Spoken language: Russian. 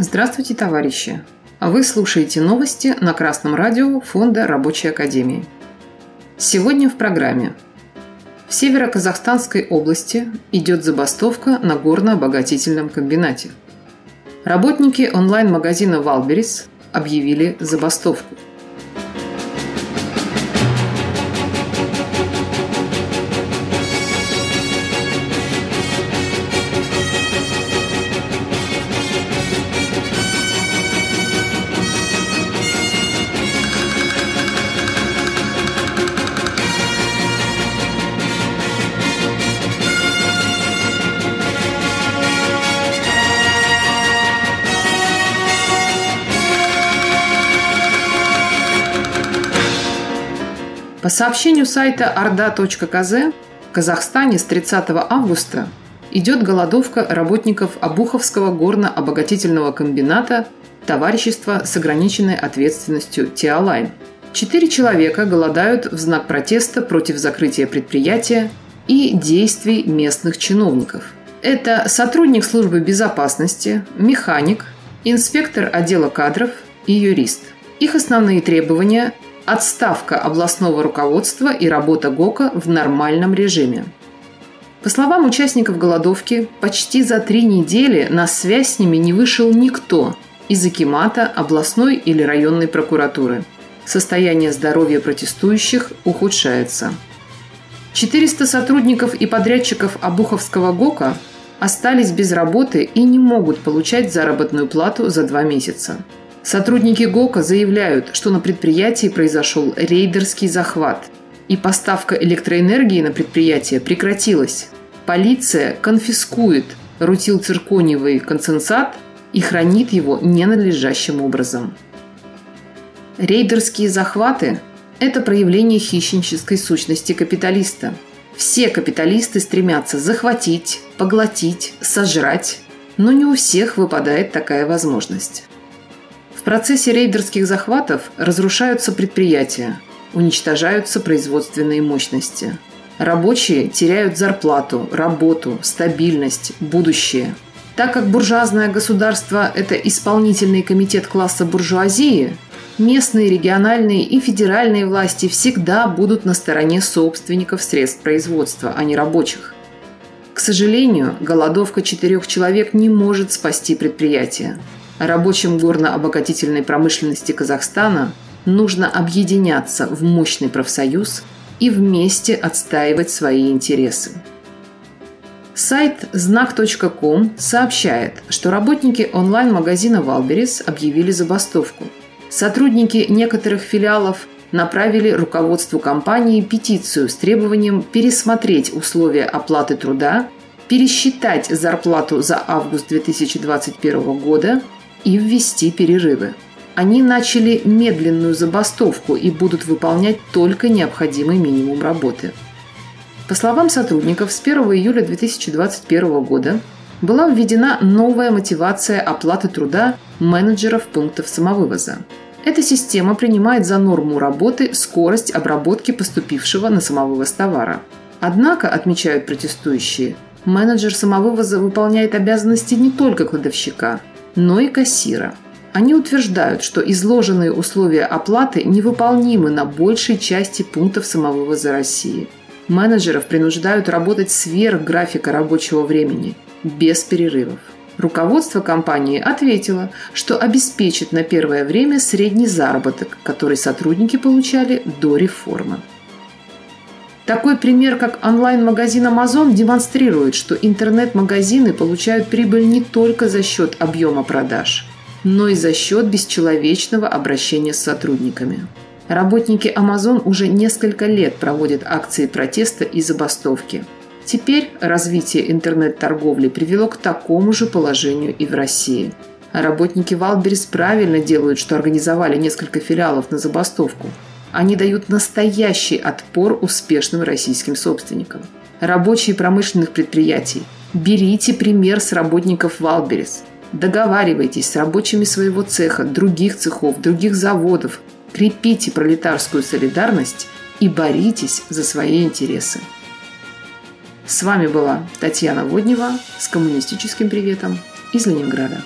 Здравствуйте, товарищи! Вы слушаете новости на Красном радио Фонда Рабочей Академии. Сегодня в программе. В Северо-Казахстанской области идет забастовка на горно-обогатительном комбинате. Работники онлайн-магазина «Валберис» объявили забастовку – По сообщению сайта орда.кз, в Казахстане с 30 августа идет голодовка работников Обуховского горно-обогатительного комбината Товарищества с ограниченной ответственностью «Тиалайн». Четыре человека голодают в знак протеста против закрытия предприятия и действий местных чиновников. Это сотрудник службы безопасности, механик, инспектор отдела кадров и юрист. Их основные требования отставка областного руководства и работа ГОКа в нормальном режиме. По словам участников голодовки, почти за три недели на связь с ними не вышел никто из Акимата, областной или районной прокуратуры. Состояние здоровья протестующих ухудшается. 400 сотрудников и подрядчиков Обуховского ГОКа остались без работы и не могут получать заработную плату за два месяца. Сотрудники ГОКа заявляют, что на предприятии произошел рейдерский захват, и поставка электроэнергии на предприятие прекратилась. Полиция конфискует рутилциркониевый концентрат и хранит его ненадлежащим образом. Рейдерские захваты – это проявление хищнической сущности капиталиста. Все капиталисты стремятся захватить, поглотить, сожрать, но не у всех выпадает такая возможность. В процессе рейдерских захватов разрушаются предприятия, уничтожаются производственные мощности. Рабочие теряют зарплату, работу, стабильность, будущее. Так как буржуазное государство – это исполнительный комитет класса буржуазии, местные, региональные и федеральные власти всегда будут на стороне собственников средств производства, а не рабочих. К сожалению, голодовка четырех человек не может спасти предприятие рабочим горно-обогатительной промышленности Казахстана нужно объединяться в мощный профсоюз и вместе отстаивать свои интересы. Сайт знак.ком сообщает, что работники онлайн-магазина «Валберис» объявили забастовку. Сотрудники некоторых филиалов направили руководству компании петицию с требованием пересмотреть условия оплаты труда, пересчитать зарплату за август 2021 года – и ввести перерывы. Они начали медленную забастовку и будут выполнять только необходимый минимум работы. По словам сотрудников, с 1 июля 2021 года была введена новая мотивация оплаты труда менеджеров пунктов самовывоза. Эта система принимает за норму работы скорость обработки поступившего на самовывоз товара. Однако, отмечают протестующие, менеджер самовывоза выполняет обязанности не только кладовщика, но и кассира. Они утверждают, что изложенные условия оплаты невыполнимы на большей части пунктов самовывоза России. Менеджеров принуждают работать сверх графика рабочего времени, без перерывов. Руководство компании ответило, что обеспечит на первое время средний заработок, который сотрудники получали до реформы. Такой пример, как онлайн-магазин Amazon, демонстрирует, что интернет-магазины получают прибыль не только за счет объема продаж, но и за счет бесчеловечного обращения с сотрудниками. Работники Amazon уже несколько лет проводят акции протеста и забастовки. Теперь развитие интернет-торговли привело к такому же положению и в России. работники Валберис правильно делают, что организовали несколько филиалов на забастовку – они дают настоящий отпор успешным российским собственникам. Рабочие промышленных предприятий, берите пример с работников Wildberries. Договаривайтесь с рабочими своего цеха, других цехов, других заводов. Крепите пролетарскую солидарность и боритесь за свои интересы. С вами была Татьяна Воднева с коммунистическим приветом из Ленинграда.